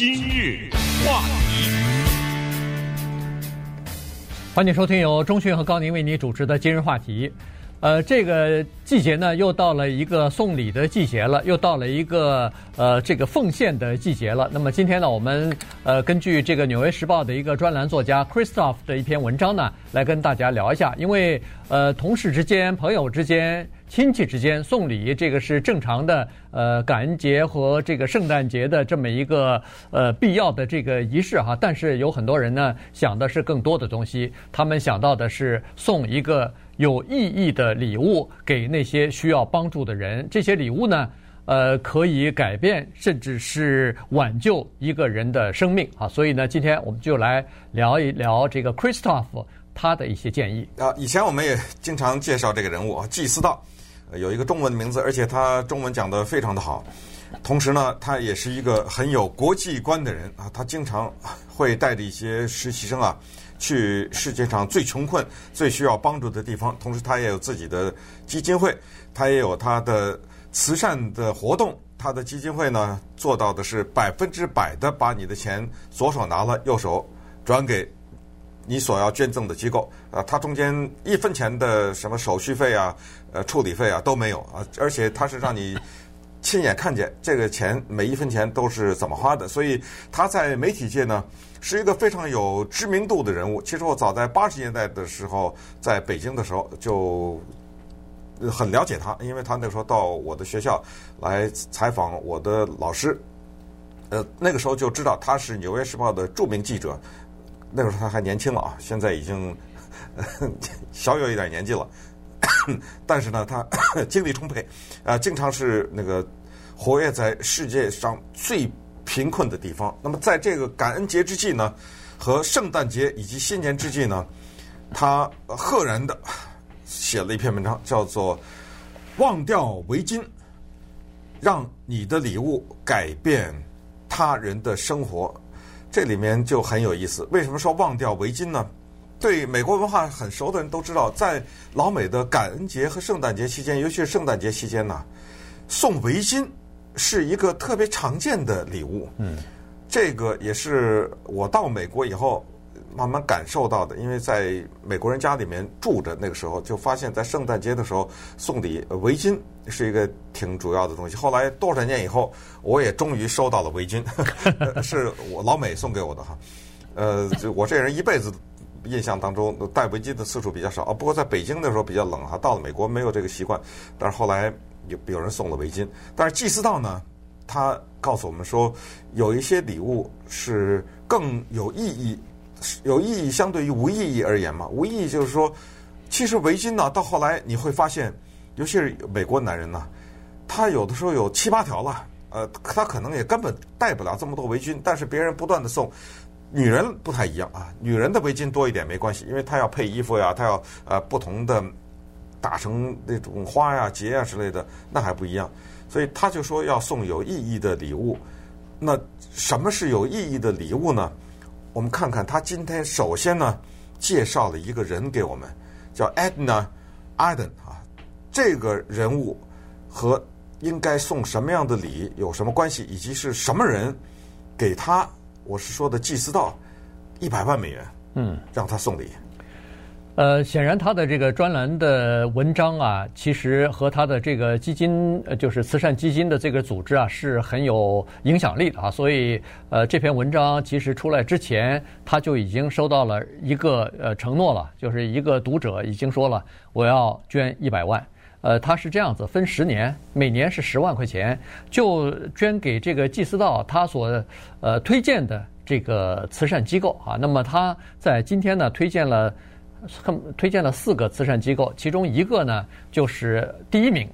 今日话题，欢迎收听由钟讯和高宁为你主持的今日话题。呃，这个季节呢，又到了一个送礼的季节了，又到了一个呃这个奉献的季节了。那么今天呢，我们呃根据这个《纽约时报》的一个专栏作家 Christoph 的一篇文章呢，来跟大家聊一下。因为呃同事之间、朋友之间、亲戚之间送礼，这个是正常的呃感恩节和这个圣诞节的这么一个呃必要的这个仪式哈。但是有很多人呢想的是更多的东西，他们想到的是送一个。有意义的礼物给那些需要帮助的人，这些礼物呢，呃，可以改变甚至是挽救一个人的生命啊。所以呢，今天我们就来聊一聊这个 Christoph 他的一些建议啊。以前我们也经常介绍这个人物啊，济思道，有一个中文名字，而且他中文讲得非常的好。同时呢，他也是一个很有国际观的人啊，他经常会带着一些实习生啊。去世界上最穷困、最需要帮助的地方，同时他也有自己的基金会，他也有他的慈善的活动。他的基金会呢，做到的是百分之百的把你的钱左手拿了，右手转给你所要捐赠的机构。啊，他中间一分钱的什么手续费啊、呃处理费啊都没有啊，而且他是让你亲眼看见这个钱每一分钱都是怎么花的。所以他在媒体界呢。是一个非常有知名度的人物。其实我早在八十年代的时候，在北京的时候就很了解他，因为他那时候到我的学校来采访我的老师。呃，那个时候就知道他是《纽约时报》的著名记者。那个时候他还年轻了啊，现在已经 小有一点年纪了。但是呢，他 精力充沛，啊，经常是那个活跃在世界上最。贫困的地方。那么，在这个感恩节之际呢，和圣诞节以及新年之际呢，他赫然的写了一篇文章，叫做《忘掉围巾，让你的礼物改变他人的生活》。这里面就很有意思。为什么说忘掉围巾呢？对美国文化很熟的人都知道，在老美的感恩节和圣诞节期间，尤其是圣诞节期间呢，送围巾。是一个特别常见的礼物，嗯，这个也是我到美国以后慢慢感受到的。因为在美国人家里面住着，那个时候就发现，在圣诞节的时候送礼围巾是一个挺主要的东西。后来多少年以后，我也终于收到了围巾，是我老美送给我的哈。呃，就我这人一辈子印象当中戴围巾的次数比较少啊。不过在北京的时候比较冷哈，到了美国没有这个习惯，但是后来。有有人送了围巾，但是济思道呢，他告诉我们说，有一些礼物是更有意义，有意义相对于无意义而言嘛。无意义就是说，其实围巾呢，到后来你会发现，尤其是美国男人呢，他有的时候有七八条了，呃，他可能也根本带不了这么多围巾，但是别人不断的送。女人不太一样啊，女人的围巾多一点没关系，因为她要配衣服呀，她要呃不同的。打成那种花呀、结呀之类的，那还不一样。所以他就说要送有意义的礼物。那什么是有意义的礼物呢？我们看看他今天首先呢介绍了一个人给我们，叫 Edna Arden 啊。这个人物和应该送什么样的礼有什么关系，以及是什么人给他？我是说的祭司道一百万美元，嗯，让他送礼。呃，显然他的这个专栏的文章啊，其实和他的这个基金，呃，就是慈善基金的这个组织啊，是很有影响力的啊。所以，呃，这篇文章其实出来之前，他就已经收到了一个呃承诺了，就是一个读者已经说了，我要捐一百万。呃，他是这样子，分十年，每年是十万块钱，就捐给这个济思道他所呃推荐的这个慈善机构啊。那么他在今天呢，推荐了。很推荐了四个慈善机构，其中一个呢就是第一名，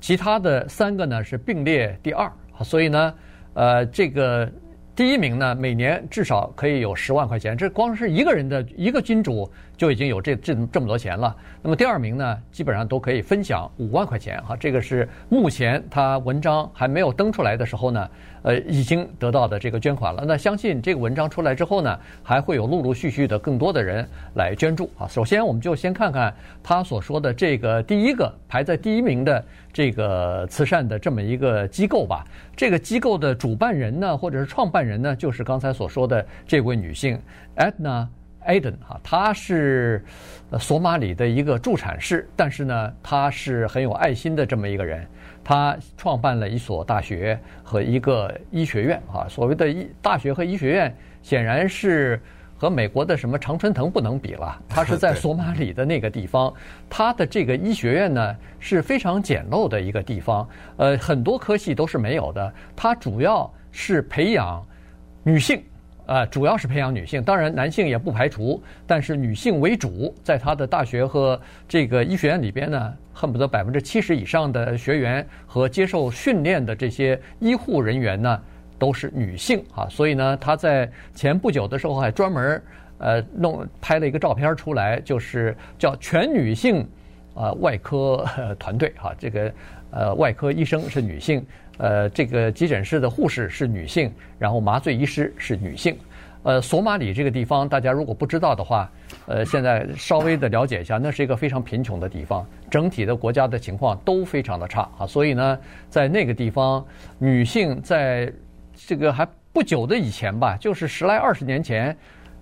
其他的三个呢是并列第二。所以呢，呃，这个第一名呢每年至少可以有十万块钱，这光是一个人的一个金主就已经有这这这么多钱了。那么第二名呢，基本上都可以分享五万块钱哈，这个是目前他文章还没有登出来的时候呢，呃已经得到的这个捐款了。那相信这个文章出来之后呢，还会有陆陆续续的更多的人来捐助啊。首先，我们就先看看他所说的这个第一个排在第一名的这个慈善的这么一个机构吧。这个机构的主办人呢，或者是创办人呢，就是刚才所说的这位女性 Edna。Aden 哈，他是索马里的一个助产士，但是呢，他是很有爱心的这么一个人。他创办了一所大学和一个医学院啊。所谓的医大学和医学院，显然是和美国的什么常春藤不能比了。他是在 索马里的那个地方，他的这个医学院呢是非常简陋的一个地方，呃，很多科系都是没有的。他主要是培养女性。呃，主要是培养女性，当然男性也不排除，但是女性为主。在他的大学和这个医学院里边呢，恨不得百分之七十以上的学员和接受训练的这些医护人员呢，都是女性啊。所以呢，他在前不久的时候还专门呃弄拍了一个照片出来，就是叫全女性啊外科团队哈，这个呃外科医生是女性。呃，这个急诊室的护士是女性，然后麻醉医师是女性。呃，索马里这个地方，大家如果不知道的话，呃，现在稍微的了解一下，那是一个非常贫穷的地方，整体的国家的情况都非常的差啊。所以呢，在那个地方，女性在这个还不久的以前吧，就是十来二十年前，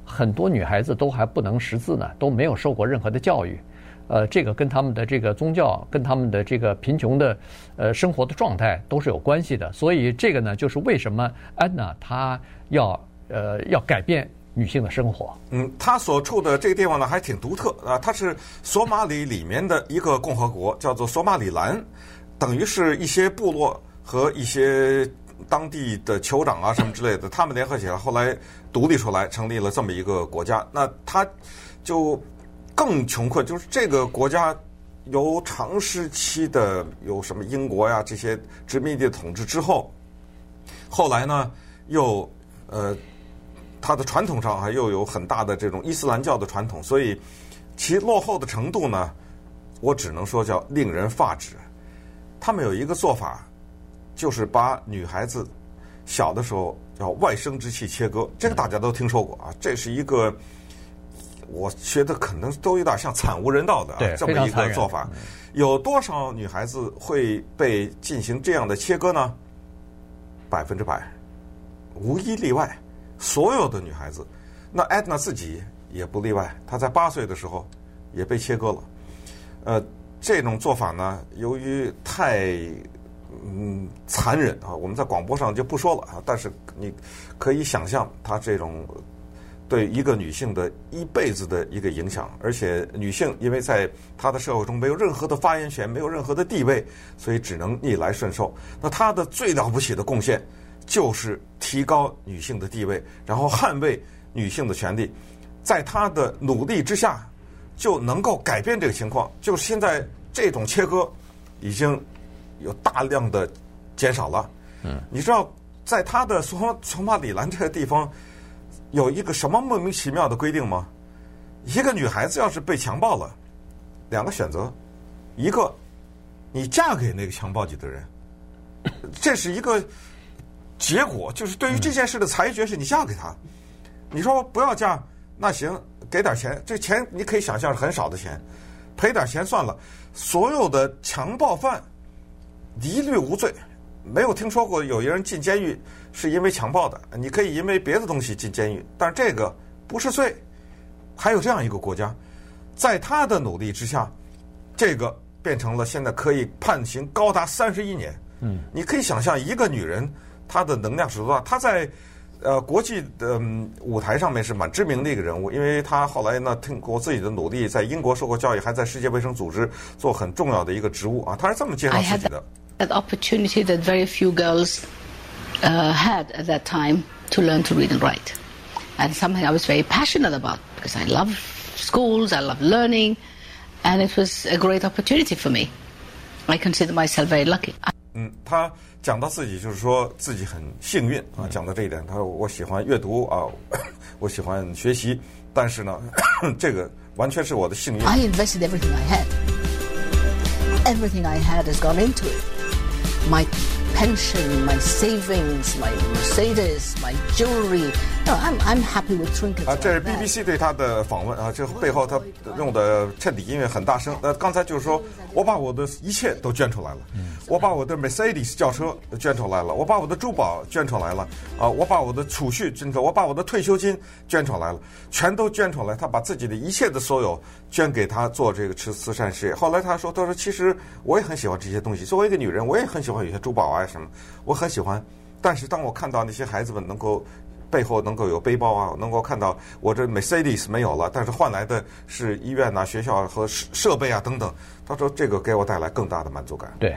很多女孩子都还不能识字呢，都没有受过任何的教育。呃，这个跟他们的这个宗教，跟他们的这个贫穷的呃生活的状态都是有关系的。所以这个呢，就是为什么安娜她要呃要改变女性的生活。嗯，她所处的这个地方呢，还挺独特啊。它是索马里里面的一个共和国，叫做索马里兰，等于是一些部落和一些当地的酋长啊什么之类的，他们联合起来，后来独立出来，成立了这么一个国家。那他就。更穷困，就是这个国家由长时期的有什么英国呀这些殖民地统治之后，后来呢又呃，它的传统上还又有很大的这种伊斯兰教的传统，所以其落后的程度呢，我只能说叫令人发指。他们有一个做法，就是把女孩子小的时候叫外生殖器切割，这个大家都听说过啊，这是一个。我觉得可能都有点像惨无人道的这么一个做法。有多少女孩子会被进行这样的切割呢？百分之百，无一例外。所有的女孩子，那艾德娜自己也不例外。她在八岁的时候也被切割了。呃，这种做法呢，由于太嗯残忍啊，我们在广播上就不说了啊。但是你可以想象，她这种。对一个女性的一辈子的一个影响，而且女性因为在她的社会中没有任何的发言权，没有任何的地位，所以只能逆来顺受。那她的最了不起的贡献就是提高女性的地位，然后捍卫女性的权利。在她的努力之下，就能够改变这个情况。就是现在这种切割已经有大量的减少了。嗯，你知道，在她的索索马里兰这个地方。有一个什么莫名其妙的规定吗？一个女孩子要是被强暴了，两个选择，一个你嫁给那个强暴你的人，这是一个结果，就是对于这件事的裁决是你嫁给他。你说不要嫁，那行，给点钱，这钱你可以想象是很少的钱，赔点钱算了。所有的强暴犯一律无罪。没有听说过有一人进监狱是因为强暴的，你可以因为别的东西进监狱，但是这个不是罪。还有这样一个国家，在他的努力之下，这个变成了现在可以判刑高达三十一年。嗯，你可以想象一个女人她的能量是多大？她在呃国际的舞台上面是蛮知名的一个人物，因为她后来呢通过自己的努力，在英国受过教育，还在世界卫生组织做很重要的一个职务啊。她是这么介绍自己的。That opportunity that very few girls uh, had at that time to learn to read and write. And something I was very passionate about because I love schools, I love learning, and it was a great opportunity for me. I consider myself very lucky. 嗯，他讲到自己就是说自己很幸运啊，讲到这一点，他说我喜欢阅读啊，我喜欢学习，但是呢，这个完全是我的幸运。I invested everything I had. Everything I had has gone into it. My pension, my savings, my Mercedes, my jewelry. I'm, I'm happy with trinket 啊，这是 BBC 对他的访问啊，这背后他用的衬底音乐很大声。那刚才就是说我把我的一切都捐出来了，我把我的 Mercedes 轿车捐出来了，我把我的珠宝捐出来了，啊，我把我的储蓄捐出来，我把我的退休金捐出来了，全都捐出来。他把自己的一切的所有捐给他做这个慈慈善事业。后来他说，他说其实我也很喜欢这些东西，作为一个女人，我也很喜欢有些珠宝啊什么，我很喜欢。但是当我看到那些孩子们能够。背后能够有背包啊，能够看到我这 Mercedes 没有了，但是换来的是医院啊、学校和设设备啊等等。他说这个给我带来更大的满足感。对，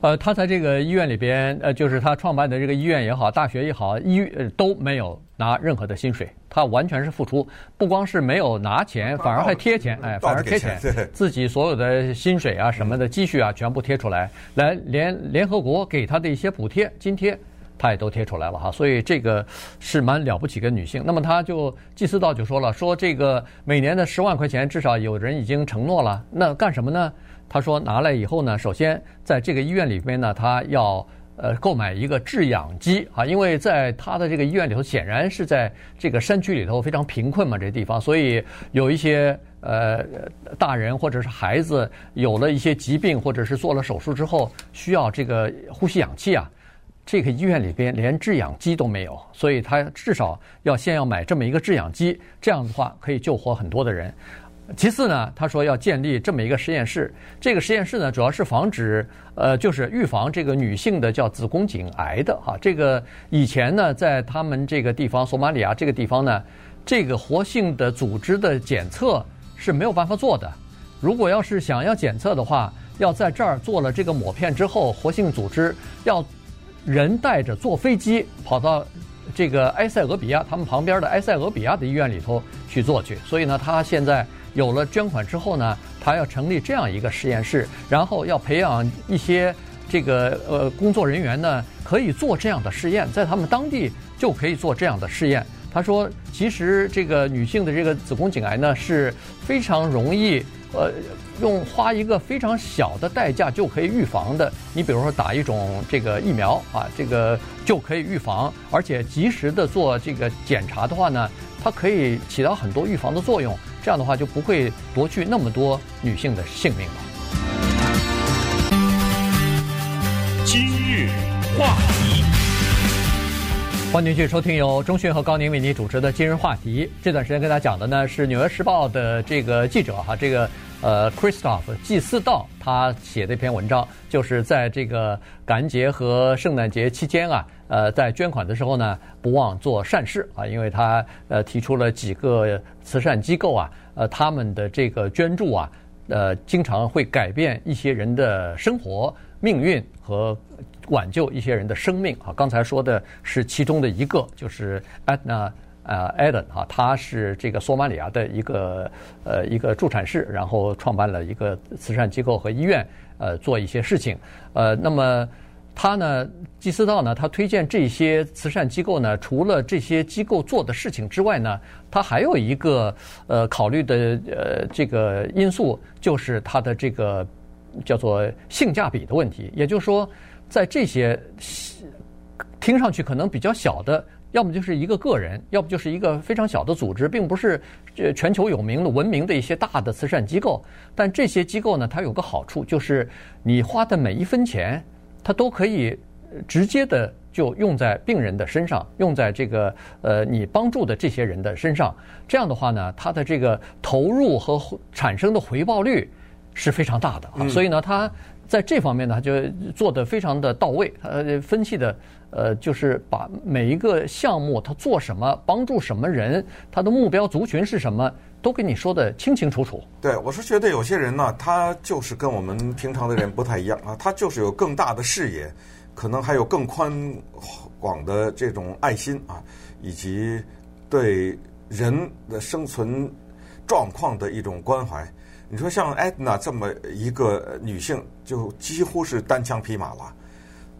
呃，他在这个医院里边，呃，就是他创办的这个医院也好，大学也好，医呃都没有拿任何的薪水，他完全是付出，不光是没有拿钱，反而还贴钱，哎，反而贴钱，自己所有的薪水啊、什么的积蓄啊，全部贴出来，来连联合国给他的一些补贴、津贴。他也都贴出来了哈，所以这个是蛮了不起的女性。那么她就济思道就说了，说这个每年的十万块钱，至少有人已经承诺了。那干什么呢？他说拿来以后呢，首先在这个医院里边呢，他要呃购买一个制氧机啊，因为在他的这个医院里头，显然是在这个山区里头非常贫困嘛，这地方，所以有一些呃大人或者是孩子有了一些疾病，或者是做了手术之后需要这个呼吸氧气啊。这个医院里边连制氧机都没有，所以他至少要先要买这么一个制氧机，这样的话可以救活很多的人。其次呢，他说要建立这么一个实验室，这个实验室呢主要是防止呃就是预防这个女性的叫子宫颈癌的哈。这个以前呢在他们这个地方索马里亚这个地方呢，这个活性的组织的检测是没有办法做的。如果要是想要检测的话，要在这儿做了这个抹片之后，活性组织要。人带着坐飞机跑到这个埃塞俄比亚，他们旁边的埃塞俄比亚的医院里头去做去。所以呢，他现在有了捐款之后呢，他要成立这样一个实验室，然后要培养一些这个呃工作人员呢，可以做这样的试验，在他们当地就可以做这样的试验。他说，其实这个女性的这个子宫颈癌呢是非常容易。呃，用花一个非常小的代价就可以预防的，你比如说打一种这个疫苗啊，这个就可以预防，而且及时的做这个检查的话呢，它可以起到很多预防的作用，这样的话就不会夺去那么多女性的性命了。今日话题，欢迎继续收听由钟迅和高宁为您主持的今日话题。这段时间跟大家讲的呢是《纽约时报》的这个记者哈，这个。呃，Christoph 济思道他写的一篇文章，就是在这个感恩节和圣诞节期间啊，呃，在捐款的时候呢，不忘做善事啊，因为他呃提出了几个慈善机构啊，呃，他们的这个捐助啊，呃，经常会改变一些人的生活命运和挽救一些人的生命啊。刚才说的是其中的一个，就是 Edna。呃，Eden 哈，他是这个索马里亚的一个呃一个助产士，然后创办了一个慈善机构和医院，呃，做一些事情。呃，那么他呢，基思道呢，他推荐这些慈善机构呢，除了这些机构做的事情之外呢，他还有一个呃考虑的呃这个因素，就是他的这个叫做性价比的问题。也就是说，在这些听上去可能比较小的。要么就是一个个人，要不就是一个非常小的组织，并不是呃全球有名的、闻名的一些大的慈善机构。但这些机构呢，它有个好处，就是你花的每一分钱，它都可以直接的就用在病人的身上，用在这个呃你帮助的这些人的身上。这样的话呢，它的这个投入和产生的回报率是非常大的啊。所以呢，它在这方面呢，就做得非常的到位，呃，分析的。呃，就是把每一个项目他做什么，帮助什么人，他的目标族群是什么，都给你说得清清楚楚。对，我是觉得有些人呢，他就是跟我们平常的人不太一样啊，他就是有更大的视野，可能还有更宽广的这种爱心啊，以及对人的生存状况的一种关怀。你说像艾娜这么一个女性，就几乎是单枪匹马了。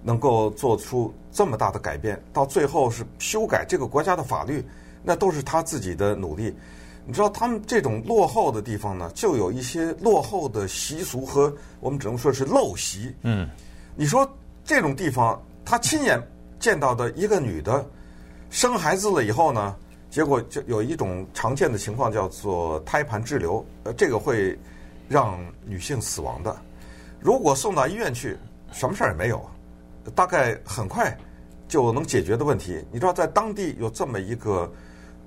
能够做出这么大的改变，到最后是修改这个国家的法律，那都是她自己的努力。你知道，他们这种落后的地方呢，就有一些落后的习俗和我们只能说是陋习。嗯，你说这种地方他亲眼见到的一个女的生孩子了以后呢，结果就有一种常见的情况叫做胎盘滞留，呃，这个会让女性死亡的。如果送到医院去，什么事儿也没有，大概很快就能解决的问题。你知道，在当地有这么一个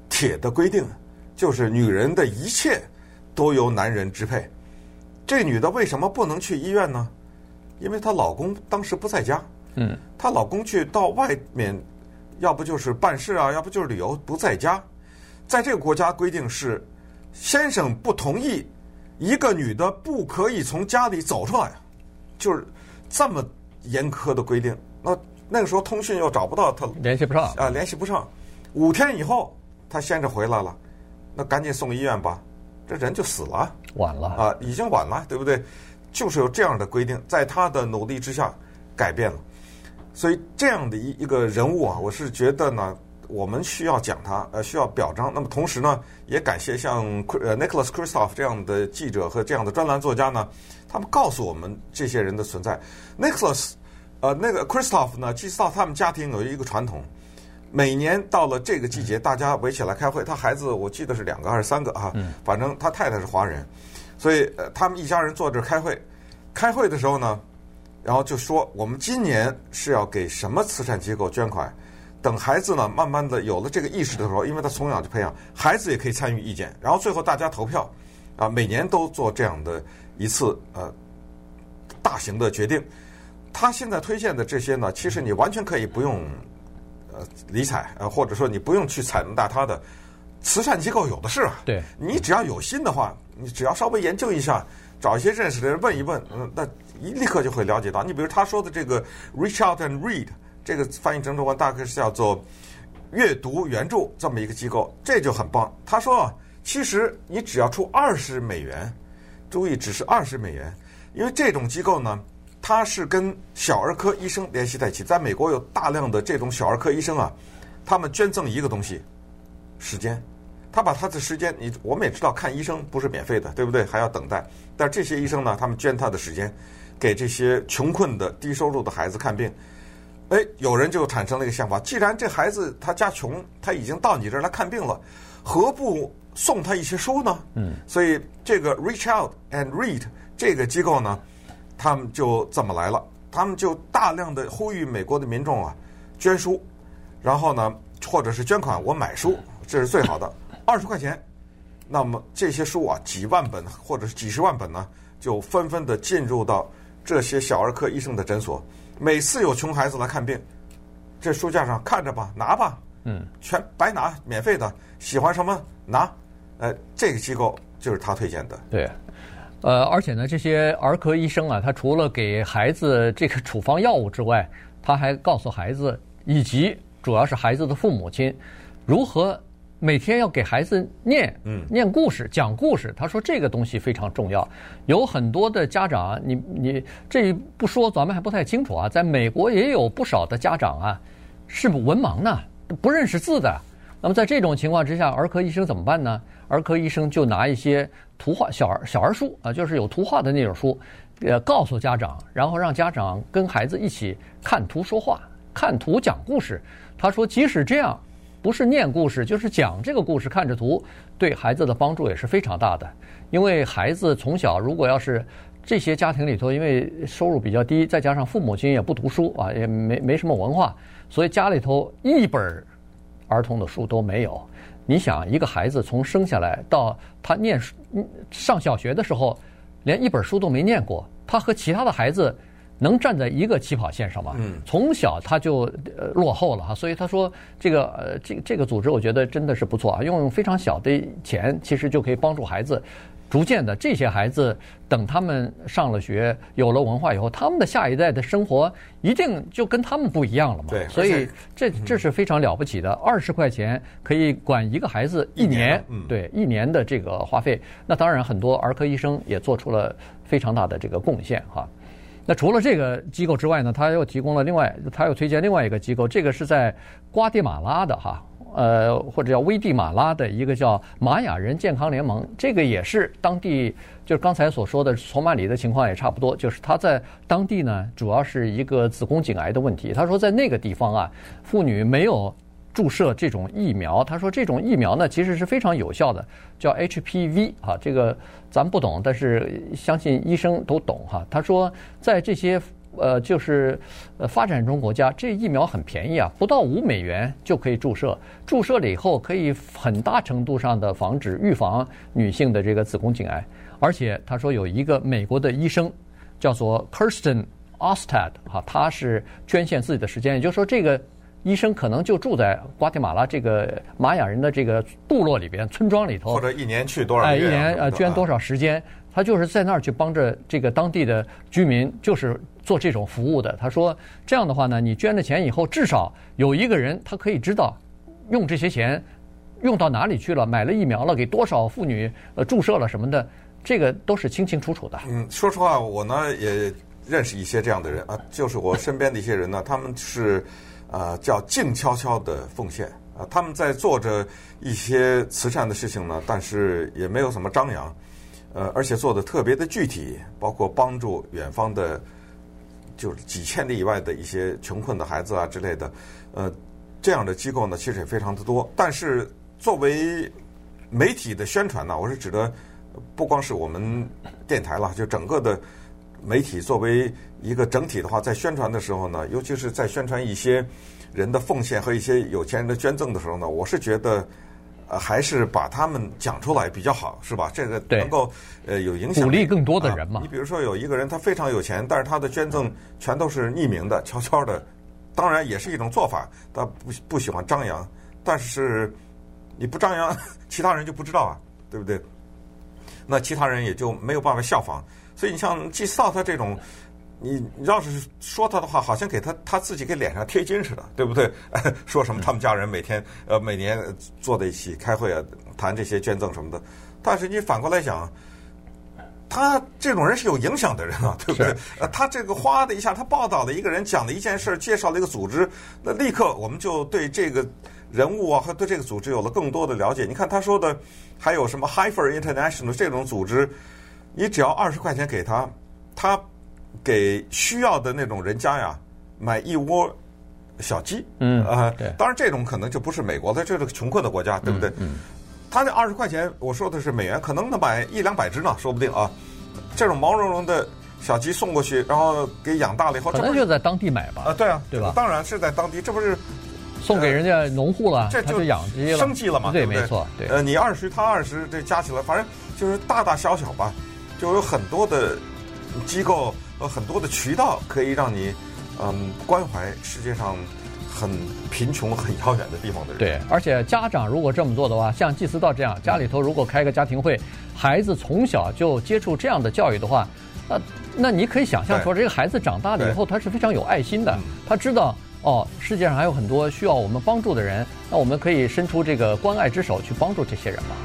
铁的规定，就是女人的一切都由男人支配。这女的为什么不能去医院呢？因为她老公当时不在家。嗯，她老公去到外面，要不就是办事啊，要不就是旅游，不在家。在这个国家规定是，先生不同意，一个女的不可以从家里走出来，就是这么严苛的规定。那那个时候通讯又找不到他，联系不上啊，联系不上。五天以后，他先生回来了，那赶紧送医院吧，这人就死了。晚了啊，已经晚了，对不对？就是有这样的规定，在他的努力之下改变了。所以这样的一一个人物啊，我是觉得呢，我们需要讲他，呃，需要表彰。那么同时呢，也感谢像呃 Nicholas Kristof 这样的记者和这样的专栏作家呢，他们告诉我们这些人的存在。Nicholas，呃，那个 Kristof 呢，其实到他们家庭有一个传统，每年到了这个季节，大家围起来开会。他孩子我记得是两个还是三个啊？反正他太太是华人，所以呃，他们一家人坐这儿开会。开会的时候呢，然后就说我们今年是要给什么慈善机构捐款。等孩子呢，慢慢的有了这个意识的时候，因为他从小就培养，孩子也可以参与意见。然后最后大家投票，啊，每年都做这样的一次呃大型的决定。他现在推荐的这些呢，其实你完全可以不用呃理睬，呃或者说你不用去采纳他的慈善机构有的是啊。对，你只要有心的话，你只要稍微研究一下。找一些认识的人问一问，嗯，那一立刻就会了解到。你比如他说的这个 “reach out and read”，这个翻译成中文大概是叫做“阅读援助”这么一个机构，这就很棒。他说啊，其实你只要出二十美元，注意只是二十美元，因为这种机构呢，它是跟小儿科医生联系在一起。在美国有大量的这种小儿科医生啊，他们捐赠一个东西，时间。他把他的时间，你我们也知道看医生不是免费的，对不对？还要等待。但这些医生呢，他们捐他的时间，给这些穷困的、低收入的孩子看病。哎，有人就产生了一个想法：既然这孩子他家穷，他已经到你这儿来看病了，何不送他一些书呢？嗯。所以这个 Reach Out and Read 这个机构呢，他们就这么来了。他们就大量的呼吁美国的民众啊，捐书，然后呢，或者是捐款，我买书，这是最好的。二十块钱，那么这些书啊，几万本或者是几十万本呢，就纷纷的进入到这些小儿科医生的诊所。每次有穷孩子来看病，这书架上看着吧，拿吧，嗯，全白拿，免费的，喜欢什么拿。呃，这个机构就是他推荐的。对，呃，而且呢，这些儿科医生啊，他除了给孩子这个处方药物之外，他还告诉孩子以及主要是孩子的父母亲如何。每天要给孩子念，嗯，念故事，讲故事。他说这个东西非常重要。有很多的家长，你你这不说，咱们还不太清楚啊。在美国也有不少的家长啊，是文盲呢，不认识字的。那么在这种情况之下，儿科医生怎么办呢？儿科医生就拿一些图画小儿小儿书啊，就是有图画的那种书，呃，告诉家长，然后让家长跟孩子一起看图说话，看图讲故事。他说，即使这样。不是念故事，就是讲这个故事，看着图，对孩子的帮助也是非常大的。因为孩子从小，如果要是这些家庭里头，因为收入比较低，再加上父母亲也不读书啊，也没没什么文化，所以家里头一本儿童的书都没有。你想，一个孩子从生下来到他念书上小学的时候，连一本书都没念过，他和其他的孩子。能站在一个起跑线上吗？嗯，从小他就呃落后了哈，所以他说这个呃这这个组织我觉得真的是不错啊，用非常小的钱其实就可以帮助孩子，逐渐的这些孩子等他们上了学有了文化以后，他们的下一代的生活一定就跟他们不一样了嘛。对，所以这这是非常了不起的，二十块钱可以管一个孩子一年，嗯，对，一年的这个花费。那当然很多儿科医生也做出了非常大的这个贡献哈。那除了这个机构之外呢，他又提供了另外，他又推荐另外一个机构，这个是在瓜地马拉的哈，呃，或者叫危地马拉的一个叫玛雅人健康联盟，这个也是当地，就是刚才所说的索马里的情况也差不多，就是他在当地呢，主要是一个子宫颈癌的问题。他说在那个地方啊，妇女没有注射这种疫苗，他说这种疫苗呢其实是非常有效的，叫 HPV 啊，这个咱不懂，但是相信医生都懂哈。他说在这些。呃，就是呃，发展中国家这疫苗很便宜啊，不到五美元就可以注射。注射了以后，可以很大程度上的防止预防女性的这个子宫颈癌。而且他说有一个美国的医生叫做 Kirsten Ostad 哈，他是捐献自己的时间，也就是说这个医生可能就住在瓜地马拉这个玛雅人的这个部落里边、村庄里头，或者一年去多少哎，一年呃捐多少时间。他就是在那儿去帮着这个当地的居民，就是做这种服务的。他说这样的话呢，你捐了钱以后，至少有一个人他可以知道用这些钱用到哪里去了，买了疫苗了，给多少妇女呃注射了什么的，这个都是清清楚楚的。嗯，说实话，我呢也认识一些这样的人啊，就是我身边的一些人呢，他们是啊、呃、叫静悄悄的奉献啊，他们在做着一些慈善的事情呢，但是也没有什么张扬。呃，而且做的特别的具体，包括帮助远方的，就是几千里以外的一些穷困的孩子啊之类的，呃，这样的机构呢，其实也非常的多。但是作为媒体的宣传呢，我是指的不光是我们电台了，就整个的媒体作为一个整体的话，在宣传的时候呢，尤其是在宣传一些人的奉献和一些有钱人的捐赠的时候呢，我是觉得。呃，还是把他们讲出来比较好，是吧？这个能够呃有影响，鼓励更多的人嘛。你比如说有一个人他非常有钱，但是他的捐赠全都是匿名的、悄悄的，当然也是一种做法。他不不喜欢张扬，但是你不张扬，其他人就不知道啊，对不对？那其他人也就没有办法效仿。所以你像季斯道他这种。你要是说他的话，好像给他他自己给脸上贴金似的，对不对？说什么他们家人每天呃每年坐在一起开会啊，谈这些捐赠什么的。但是你反过来想，他这种人是有影响的人啊，对不对？呃，他这个哗的一下，他报道了一个人，讲了一件事，介绍了一个组织，那立刻我们就对这个人物啊和对这个组织有了更多的了解。你看他说的，还有什么 Hyper International 这种组织，你只要二十块钱给他，他。给需要的那种人家呀，买一窝小鸡，嗯啊，对，当然这种可能就不是美国的，这是个穷困的国家，对不对？嗯，他那二十块钱，我说的是美元，可能能买一两百只呢，说不定啊。这种毛茸茸的小鸡送过去，然后给养大了以后，可能就在当地买吧。啊，对啊，对吧？当然是在当地，这不是送给人家农户了，这就养鸡了，生计了嘛，对不对？没错，对。呃，你二十，他二十，这加起来，反正就是大大小小吧，就有很多的机构。呃很多的渠道可以让你，嗯，关怀世界上很贫穷、很遥远的地方的人。对，而且家长如果这么做的话，像祭司道这样，家里头如果开个家庭会，孩子从小就接触这样的教育的话，那那你可以想象说，这个孩子长大了以后，他是非常有爱心的，他知道哦，世界上还有很多需要我们帮助的人，那我们可以伸出这个关爱之手去帮助这些人嘛。